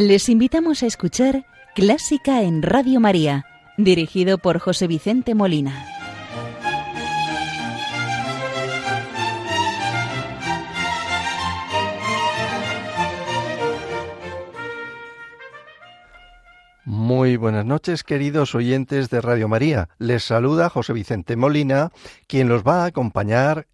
Les invitamos a escuchar Clásica en Radio María, dirigido por José Vicente Molina. Muy buenas noches, queridos oyentes de Radio María. Les saluda José Vicente Molina, quien los va a acompañar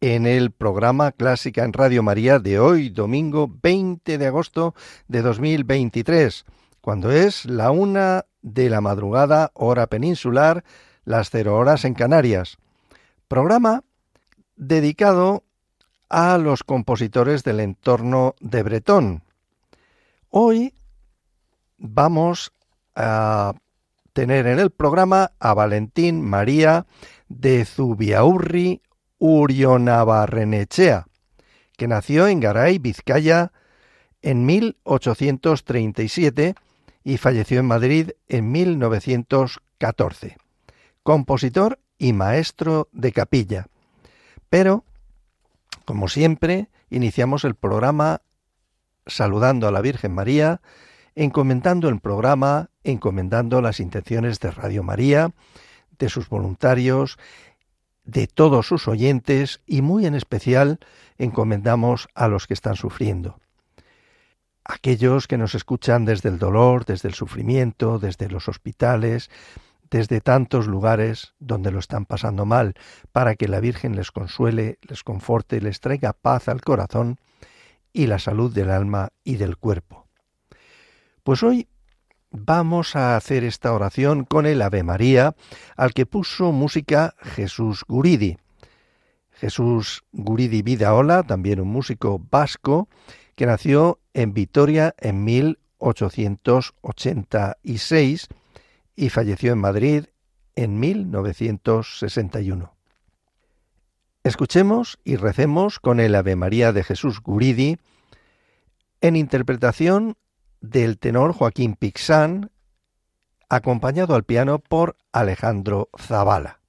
en el programa Clásica en Radio María de hoy, domingo 20 de agosto de 2023, cuando es la una de la madrugada, hora peninsular, las cero horas en Canarias. Programa dedicado a los compositores del entorno de Bretón. Hoy vamos a tener en el programa a Valentín María de Zubiaurri Urionabarrenechea, que nació en Garay, Vizcaya, en 1837 y falleció en Madrid en 1914. Compositor y maestro de capilla. Pero, como siempre, iniciamos el programa saludando a la Virgen María, encomendando el programa, encomendando las intenciones de Radio María, de sus voluntarios de todos sus oyentes y muy en especial encomendamos a los que están sufriendo. Aquellos que nos escuchan desde el dolor, desde el sufrimiento, desde los hospitales, desde tantos lugares donde lo están pasando mal, para que la Virgen les consuele, les conforte, les traiga paz al corazón y la salud del alma y del cuerpo. Pues hoy vamos a hacer esta oración con el Ave María, al que puso música Jesús Guridi. Jesús Guridi Vidaola, también un músico vasco, que nació en Vitoria en 1886 y falleció en Madrid en 1961. Escuchemos y recemos con el Ave María de Jesús Guridi en interpretación del tenor Joaquín Pixán, acompañado al piano por Alejandro Zavala.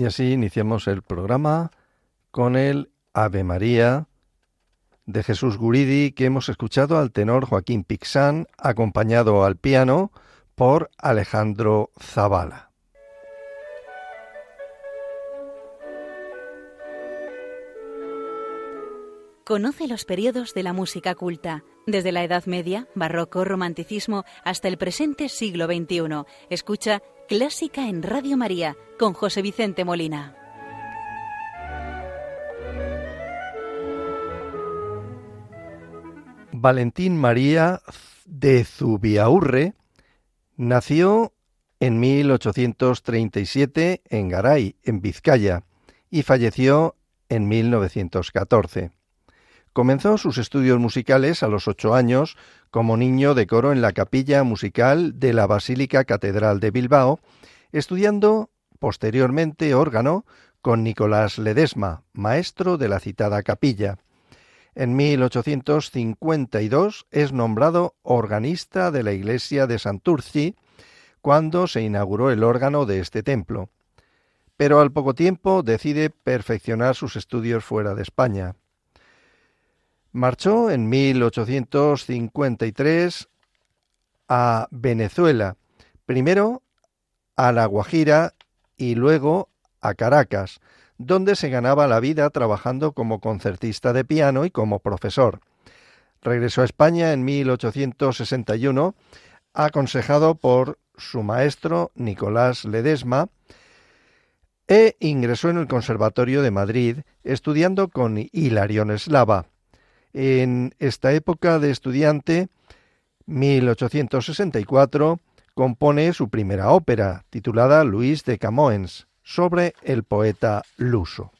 Y así iniciamos el programa con el Ave María de Jesús Guridi que hemos escuchado al tenor Joaquín Pixán, acompañado al piano por Alejandro Zavala. Conoce los periodos de la música culta, desde la Edad Media, Barroco, Romanticismo, hasta el presente siglo XXI. Escucha Clásica en Radio María con José Vicente Molina. Valentín María de Zubiaurre nació en 1837 en Garay, en Vizcaya, y falleció en 1914. Comenzó sus estudios musicales a los ocho años como niño de coro en la capilla musical de la Basílica Catedral de Bilbao, estudiando posteriormente órgano con Nicolás Ledesma, maestro de la citada capilla. En 1852 es nombrado organista de la iglesia de Santurci cuando se inauguró el órgano de este templo. Pero al poco tiempo decide perfeccionar sus estudios fuera de España. Marchó en 1853 a Venezuela, primero a La Guajira y luego a Caracas, donde se ganaba la vida trabajando como concertista de piano y como profesor. Regresó a España en 1861, aconsejado por su maestro Nicolás Ledesma, e ingresó en el Conservatorio de Madrid, estudiando con Hilarión Eslava. En esta época de estudiante, 1864, compone su primera ópera, titulada Luis de Camoens, sobre el poeta luso.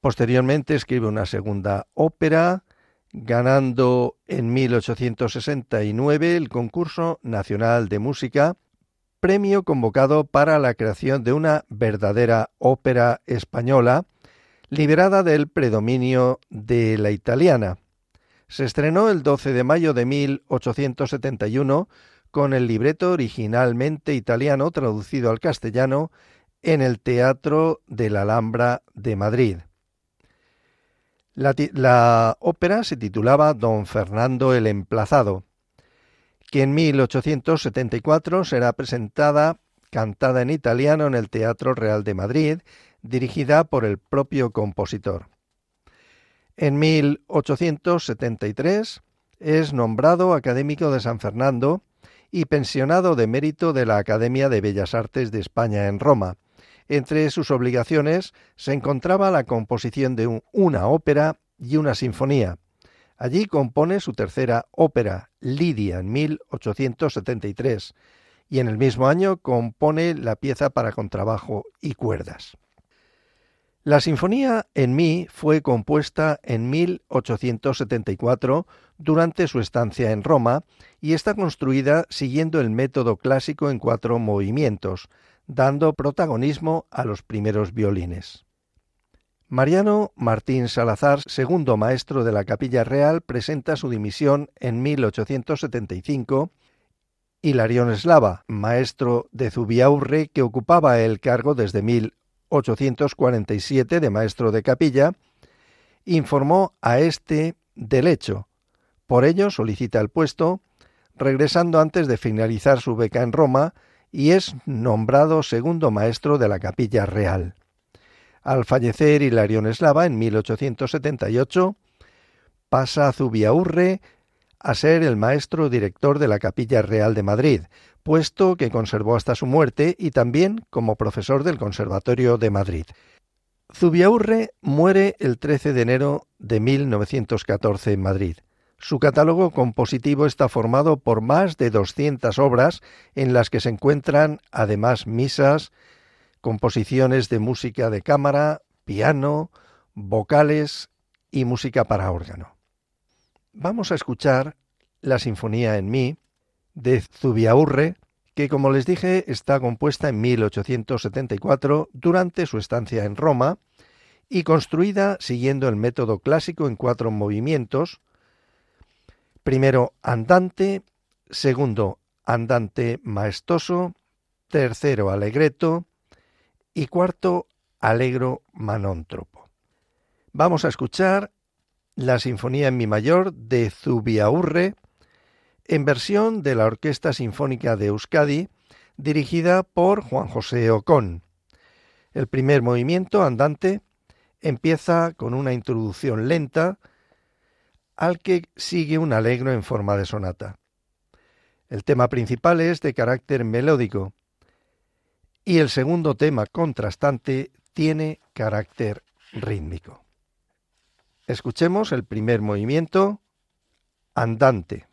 Posteriormente escribe una segunda ópera, ganando en 1869 el concurso nacional de música, premio convocado para la creación de una verdadera ópera española, liberada del predominio de la italiana. Se estrenó el 12 de mayo de 1871 con el libreto originalmente italiano traducido al castellano en el Teatro de la Alhambra de Madrid. La, la, ópera se titulaba Don Fernando el Emplazado, que en 1874 será presentada cantada en italiano en el Teatro Real de Madrid dirigida por el propio compositor. En 1873 es nombrado académico de San Fernando y pensionado de mérito de la Academia de Bellas Artes de España en Roma. Entre sus obligaciones se encontraba la composición de una ópera y una sinfonía. Allí compone su tercera ópera, Lidia, en 1873, y en el mismo año compone la pieza para contrabajo y cuerdas. La Sinfonía en Mi fue compuesta en 1874 durante su estancia en Roma y está construida siguiendo el método clásico en cuatro movimientos, dando protagonismo a los primeros violines. Mariano Martín Salazar, segundo maestro de la Capilla Real, presenta su dimisión en 1875 y Larión Eslava, maestro de Zubiaurre, que ocupaba el cargo desde 1847 de maestro de capilla, informó a este del hecho. Por ello solicita el puesto, regresando antes de finalizar su beca en Roma, y es nombrado segundo maestro de la capilla real. Al fallecer Hilarión Eslava en 1878, pasa a Zubiaurre a ser el maestro director de la Capilla Real de Madrid, puesto que conservó hasta su muerte y también como profesor del Conservatorio de Madrid. Zubiaurre muere el 13 de enero de 1914 en Madrid. Su catálogo compositivo está formado por más de 200 obras en las que se encuentran además misas, composiciones de música de cámara, piano, vocales y música para órgano. Vamos a escuchar la Sinfonía en Mi, de Zubiaurre, que como les dije está compuesta en 1874 durante su estancia en Roma y construida siguiendo el método clásico en cuatro movimientos, primero andante, segundo andante maestoso, tercero alegreto y cuarto Allegro Manontropo. Vamos a escuchar la Sinfonía en Mi Mayor de Zubiaurre en versión de la Orquesta Sinfónica de Euskadi dirigida por Juan José Ocón. El primer movimiento andante empieza con una introducción lenta al que sigue un alegro en forma de sonata. El tema principal es de carácter melódico y el segundo tema contrastante tiene carácter rítmico. Escuchemos el primer movimiento andante.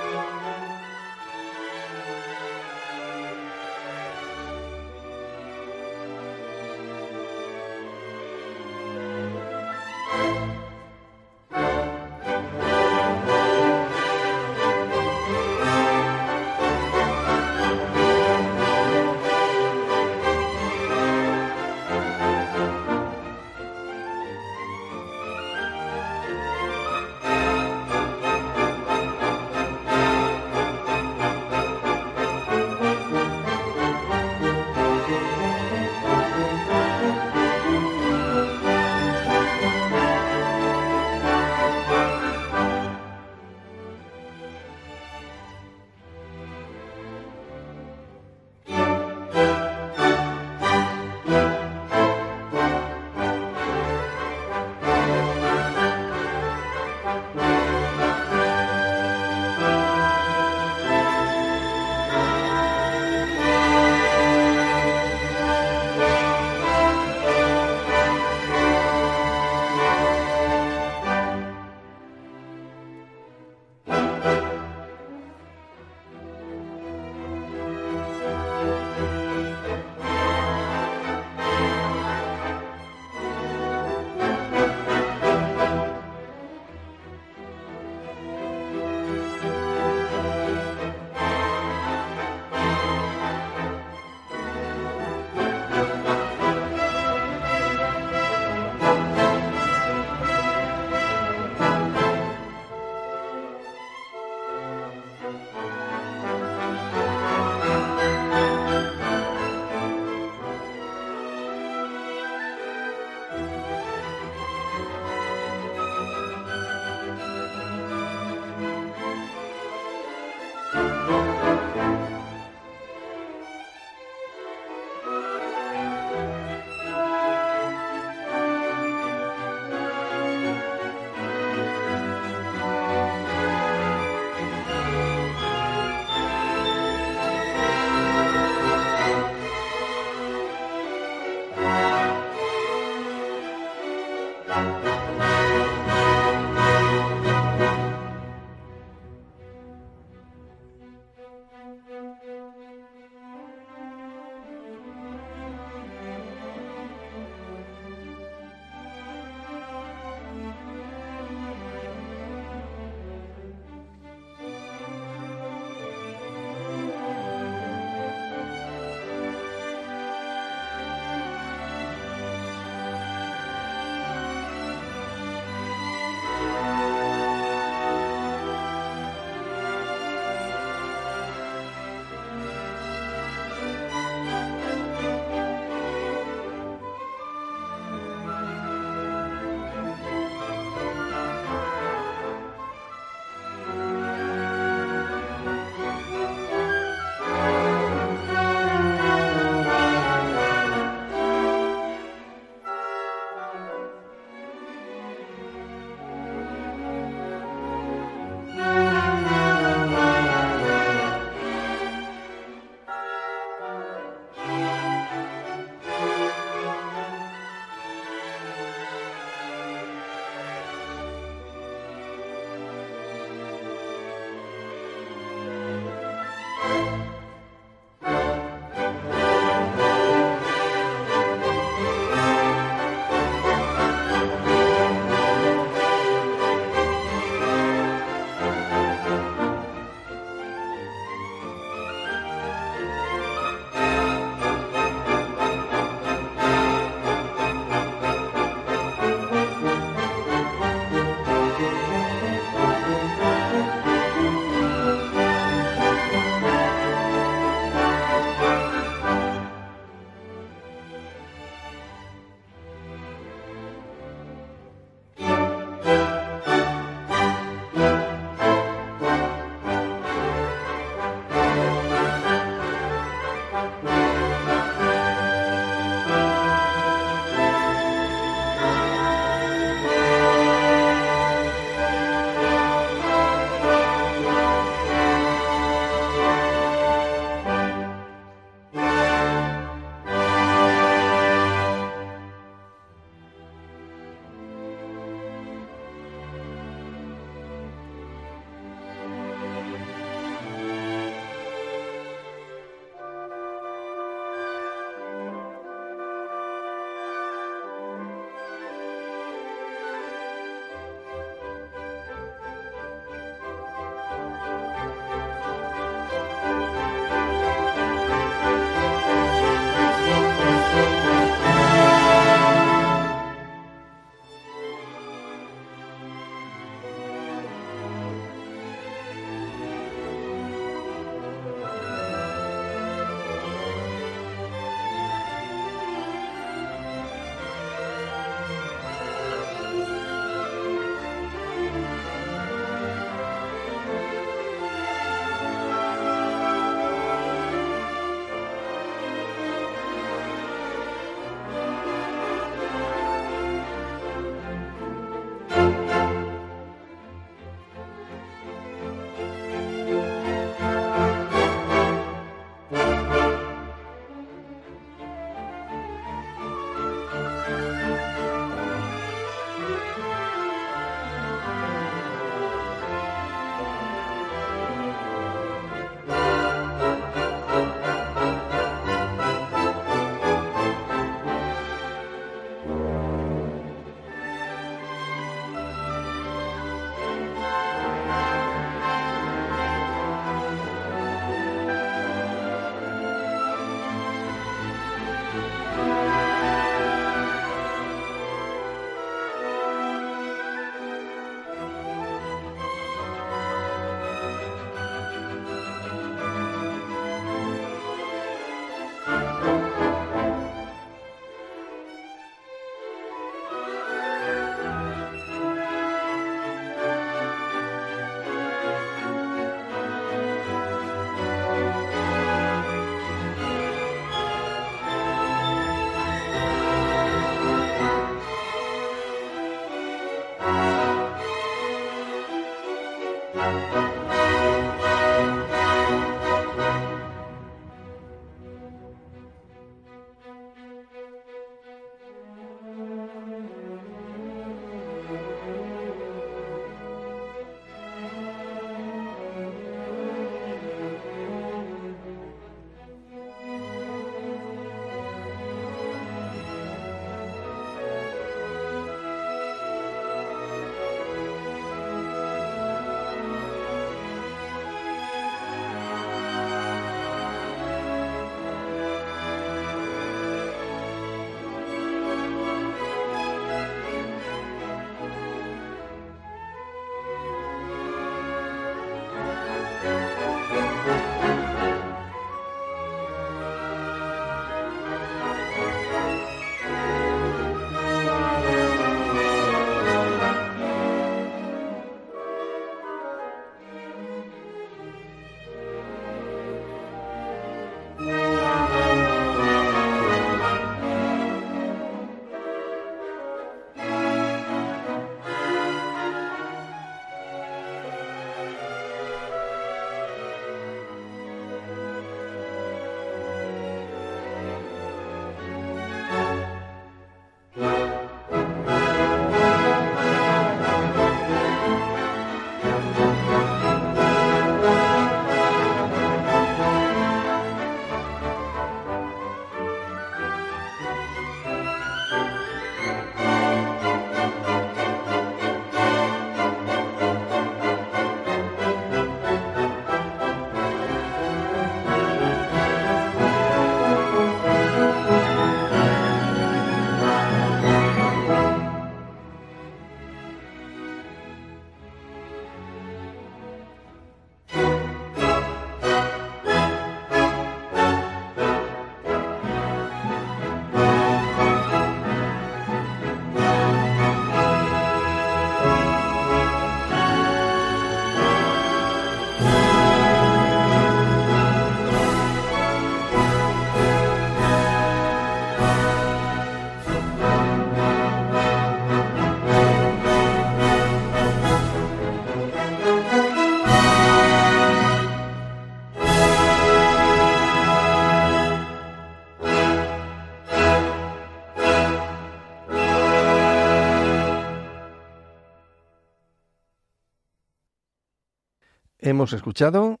Hemos escuchado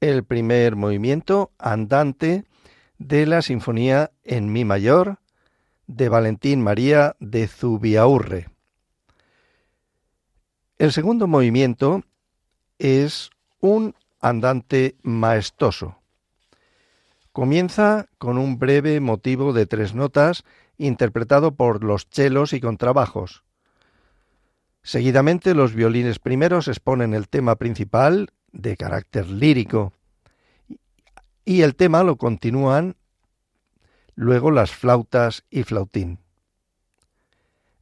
el primer movimiento andante de la Sinfonía en Mi mayor de Valentín María de Zubiaurre. El segundo movimiento es un andante maestoso. Comienza con un breve motivo de tres notas interpretado por los chelos y contrabajos. Seguidamente los violines primeros exponen el tema principal de carácter lírico y el tema lo continúan luego las flautas y flautín.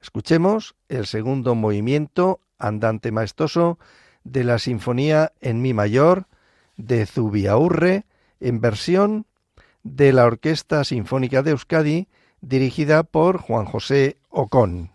Escuchemos el segundo movimiento andante maestoso de la Sinfonía en Mi mayor de Zubiaurre en versión de la Orquesta Sinfónica de Euskadi dirigida por Juan José Ocón.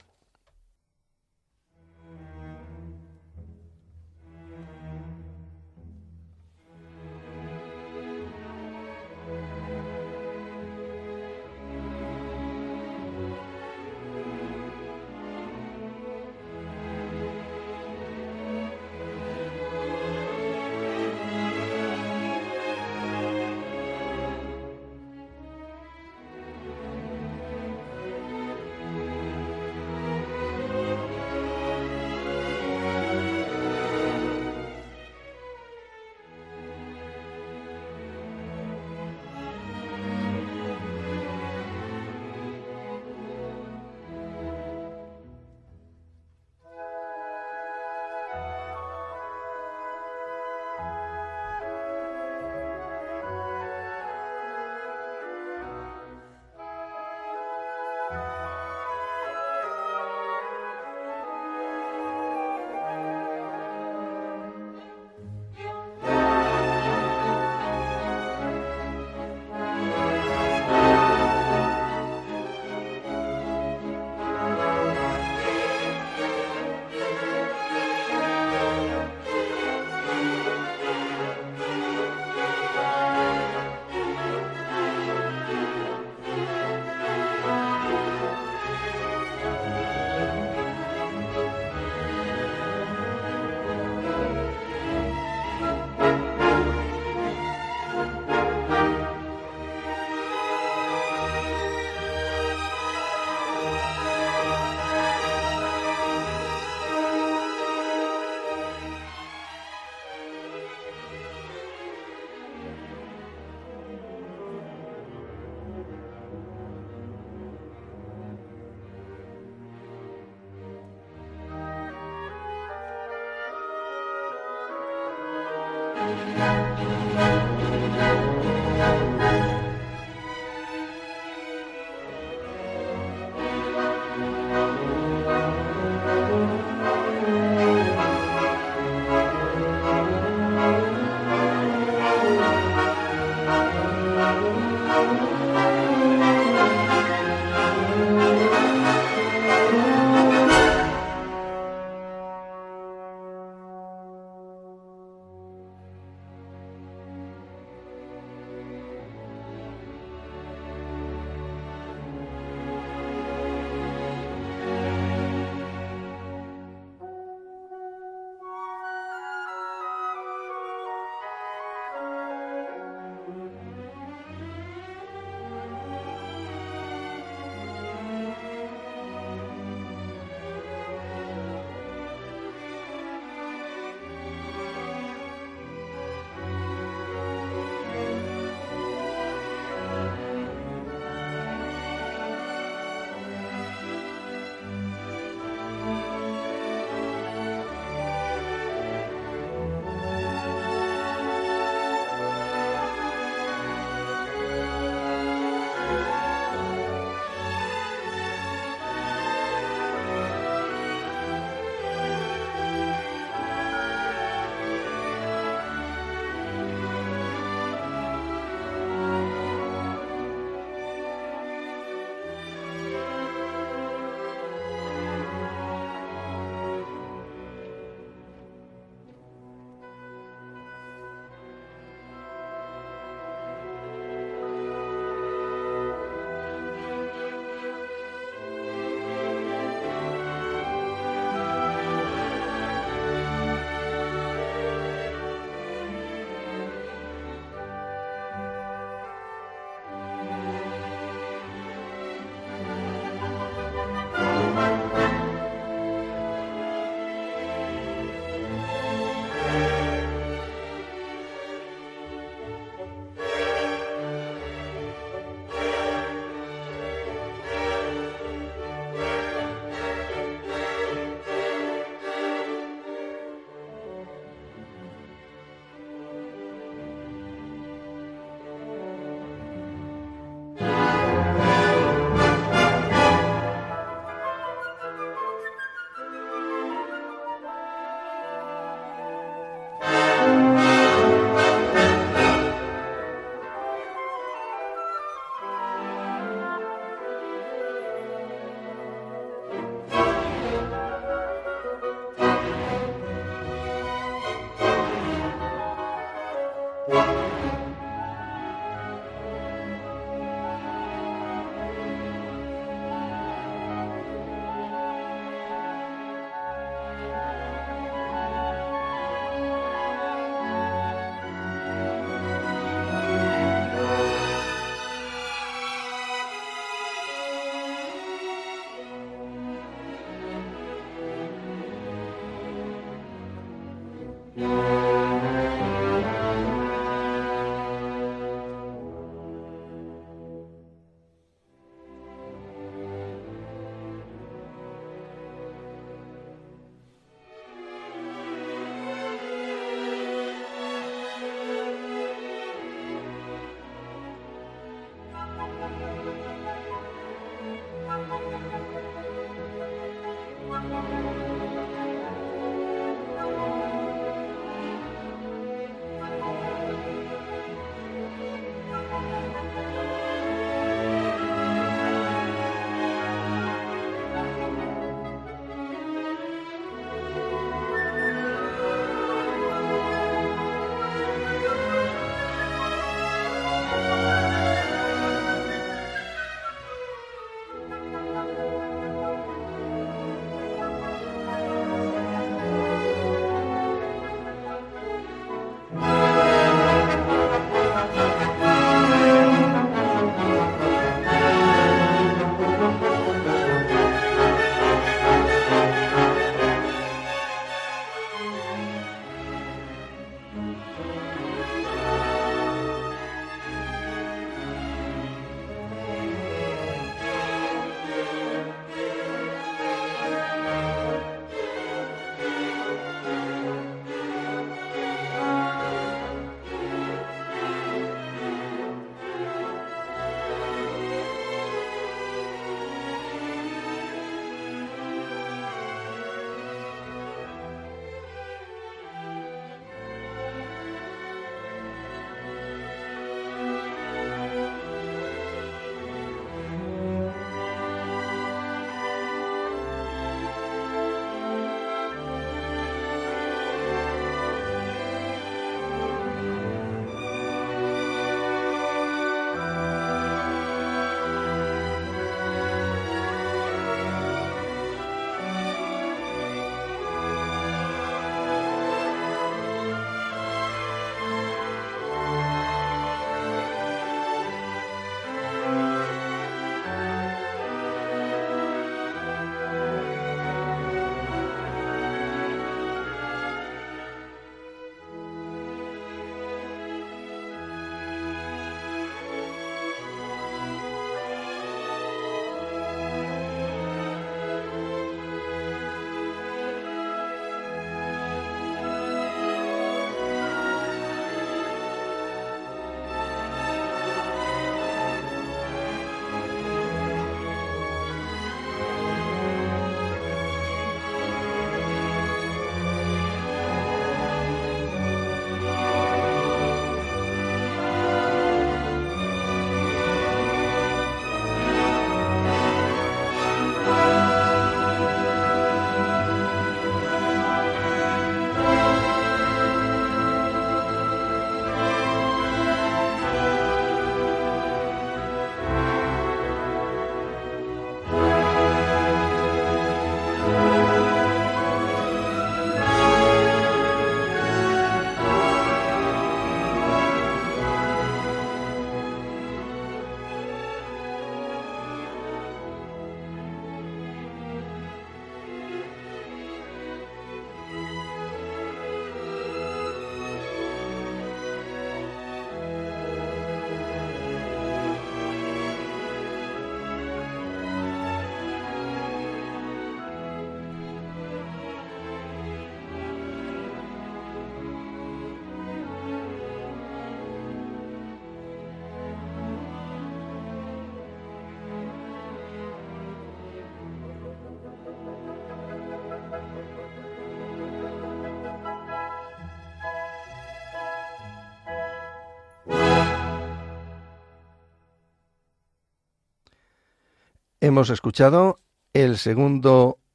Hemos escuchado el segundo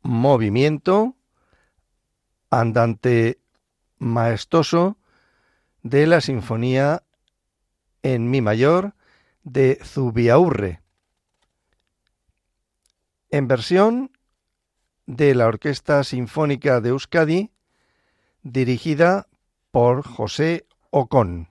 movimiento andante maestoso de la Sinfonía en Mi mayor de Zubiaurre, en versión de la Orquesta Sinfónica de Euskadi, dirigida por José Ocón.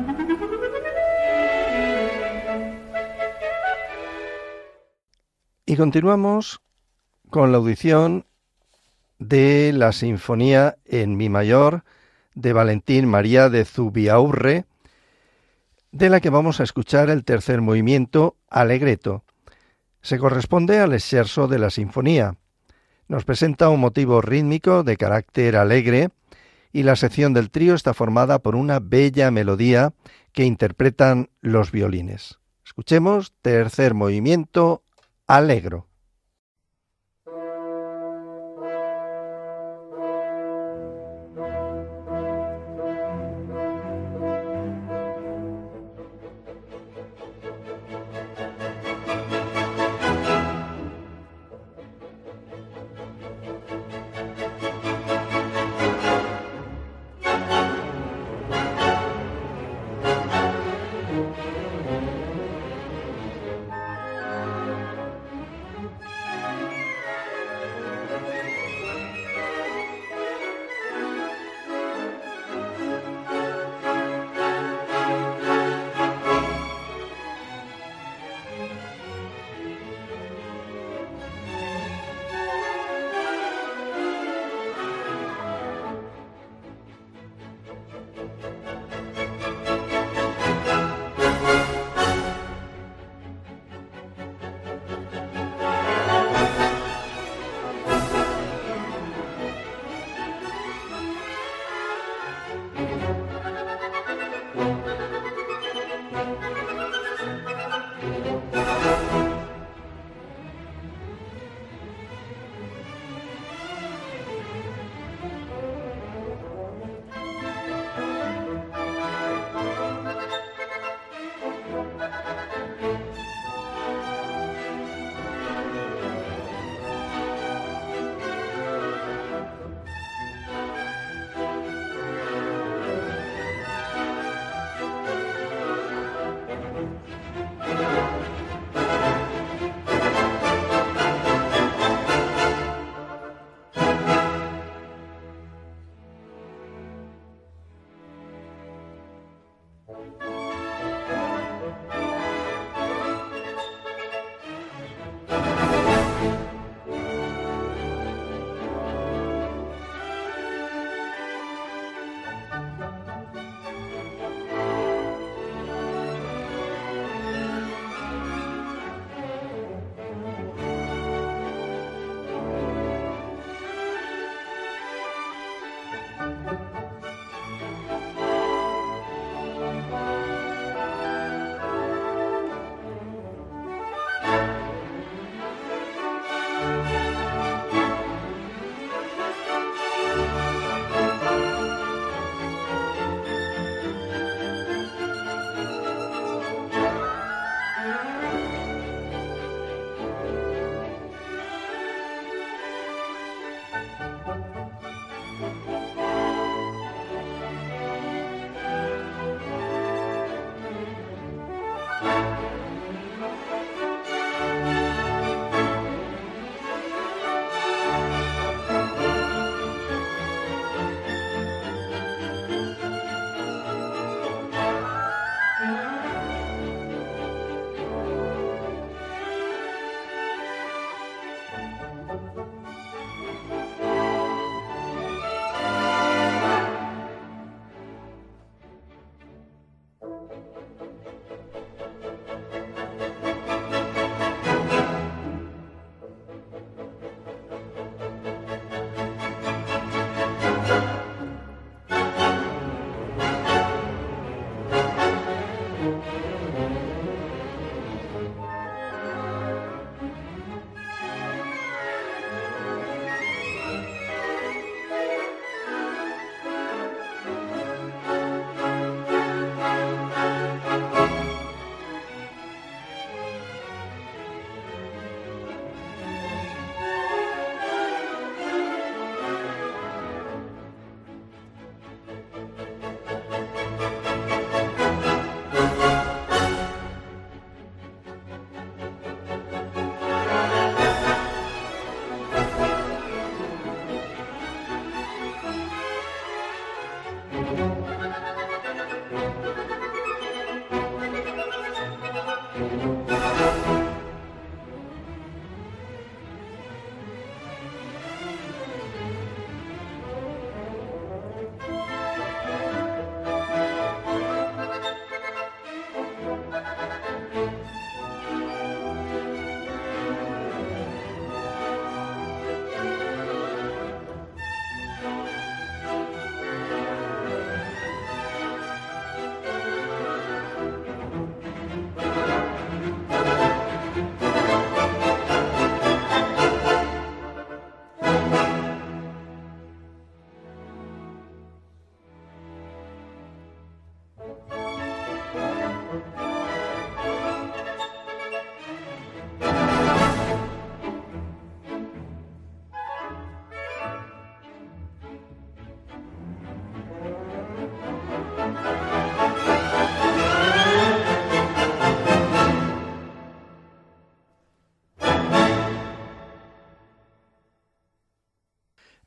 Y continuamos con la audición de la Sinfonía en Mi mayor de Valentín María de Zubiaurre, de la que vamos a escuchar el tercer movimiento, Alegreto. Se corresponde al exerso de la sinfonía. Nos presenta un motivo rítmico de carácter alegre y la sección del trío está formada por una bella melodía que interpretan los violines. Escuchemos tercer movimiento, alegro.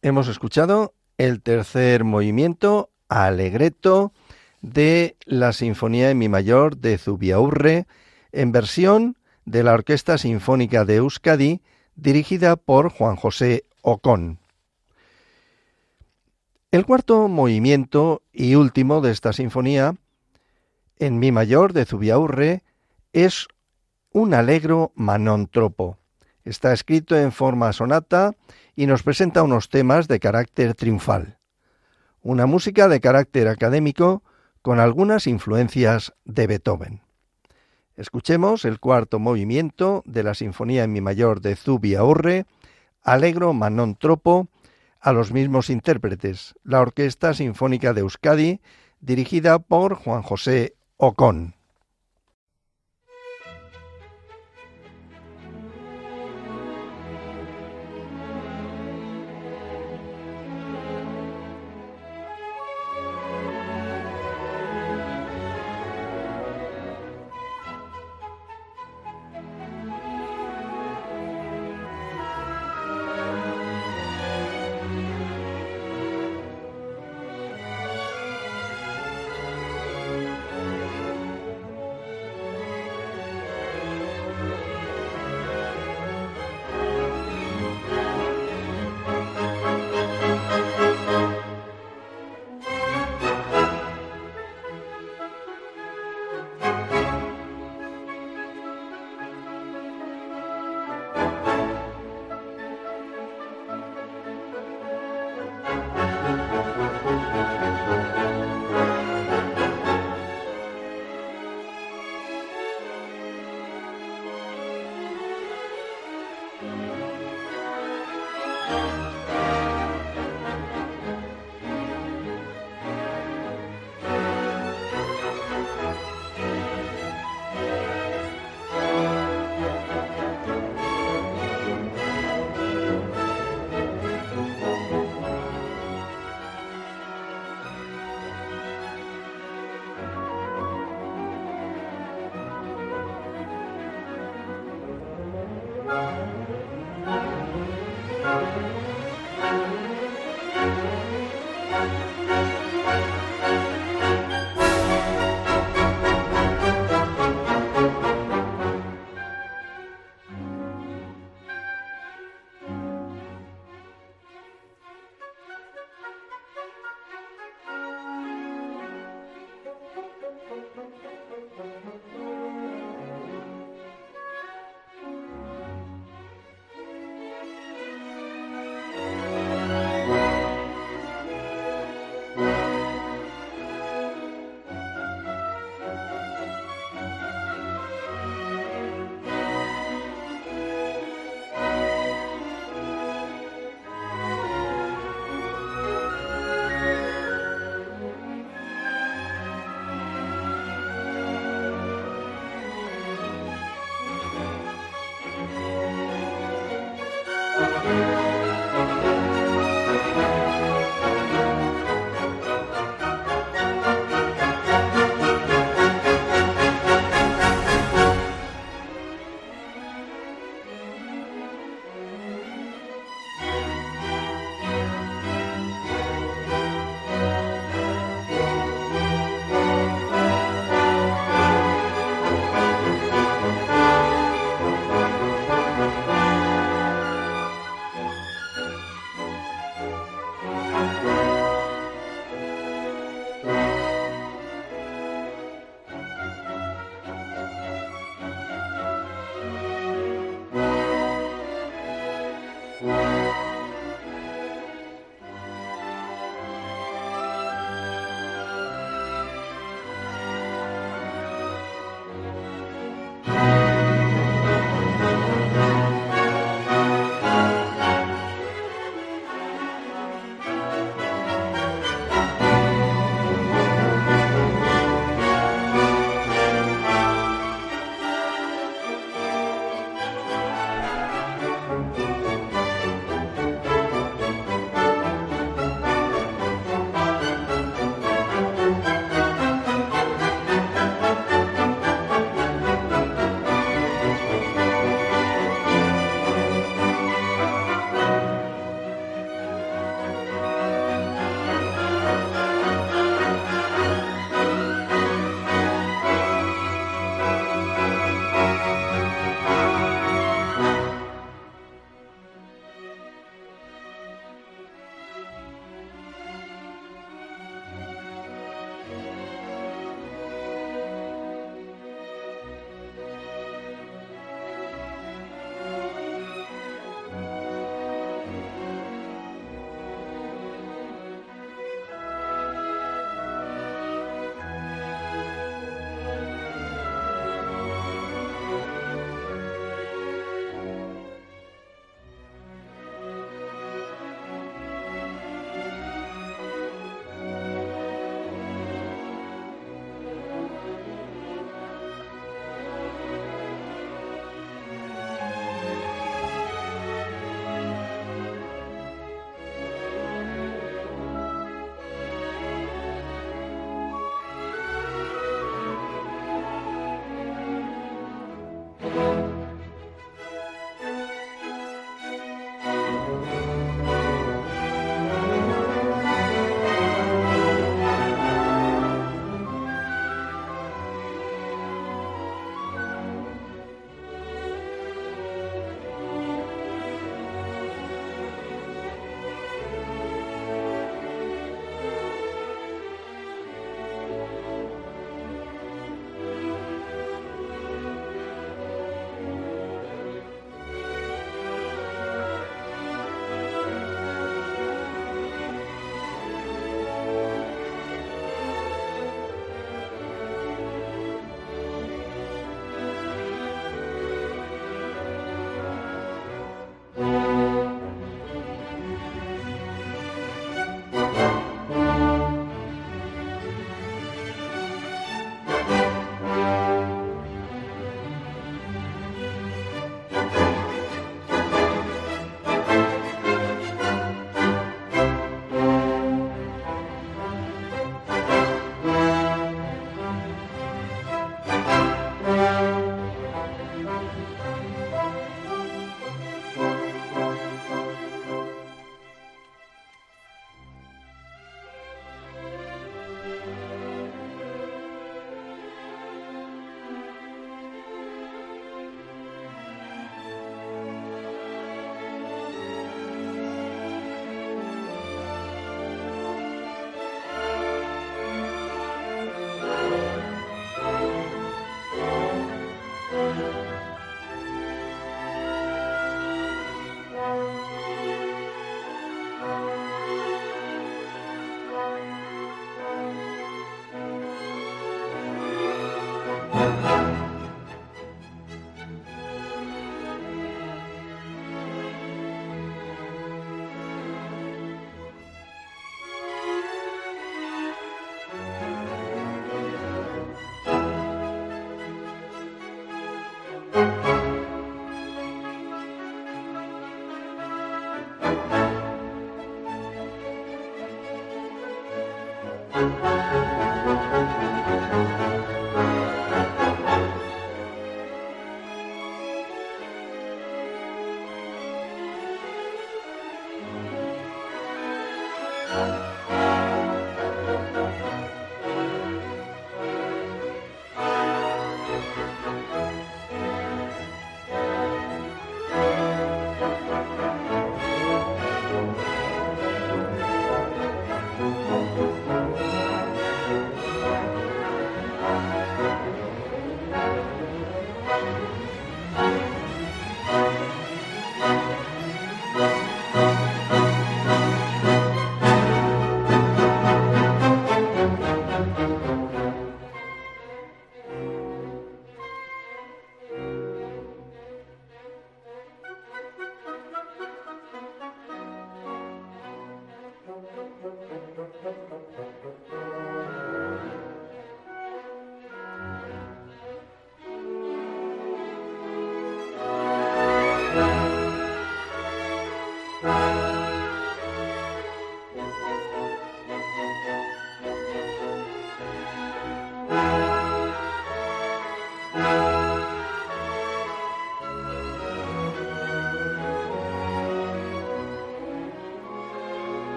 Hemos escuchado el tercer movimiento, Alegreto, de la Sinfonía en Mi Mayor de Zubiaurre, en versión de la Orquesta Sinfónica de Euskadi, dirigida por Juan José Ocón. El cuarto movimiento y último de esta sinfonía, en Mi Mayor de Zubiaurre, es un alegro manontropo. Está escrito en forma sonata y nos presenta unos temas de carácter triunfal. Una música de carácter académico con algunas influencias de Beethoven. Escuchemos el cuarto movimiento de la Sinfonía en Mi mayor de Zubia Orre, Alegro Manon Tropo, a los mismos intérpretes, la Orquesta Sinfónica de Euskadi, dirigida por Juan José Ocón.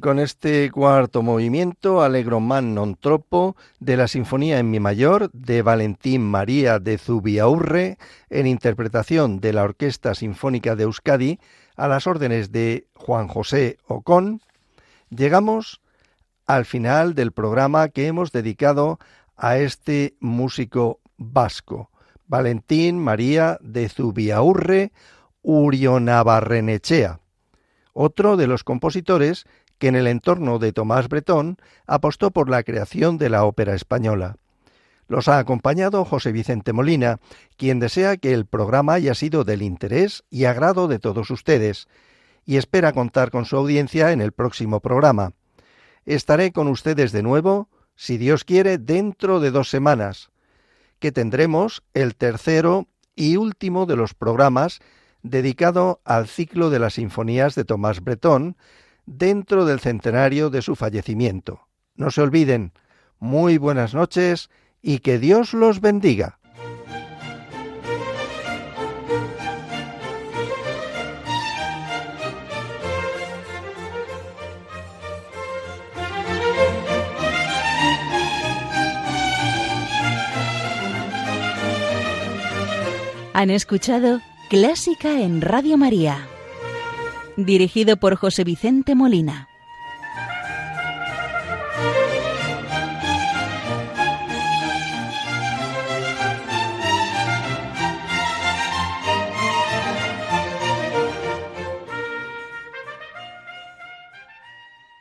con este cuarto movimiento, Allegro man non troppo, de la Sinfonía en Mi mayor de Valentín María de Zubiaurre, en interpretación de la Orquesta Sinfónica de Euskadi, a las órdenes de Juan José Ocón, llegamos al final del programa que hemos dedicado a este músico vasco, Valentín María de Zubiaurre Urionabarrenechea, otro de los compositores que en el entorno de Tomás Bretón apostó por la creación de la ópera española. Los ha acompañado José Vicente Molina, quien desea que el programa haya sido del interés y agrado de todos ustedes, y espera contar con su audiencia en el próximo programa. Estaré con ustedes de nuevo, si Dios quiere, dentro de dos semanas, que tendremos el tercero y último de los programas dedicado al ciclo de las sinfonías de Tomás Bretón dentro del centenario de su fallecimiento. No se olviden, muy buenas noches y que Dios los bendiga. Han escuchado Clásica en Radio María, dirigido por José Vicente Molina.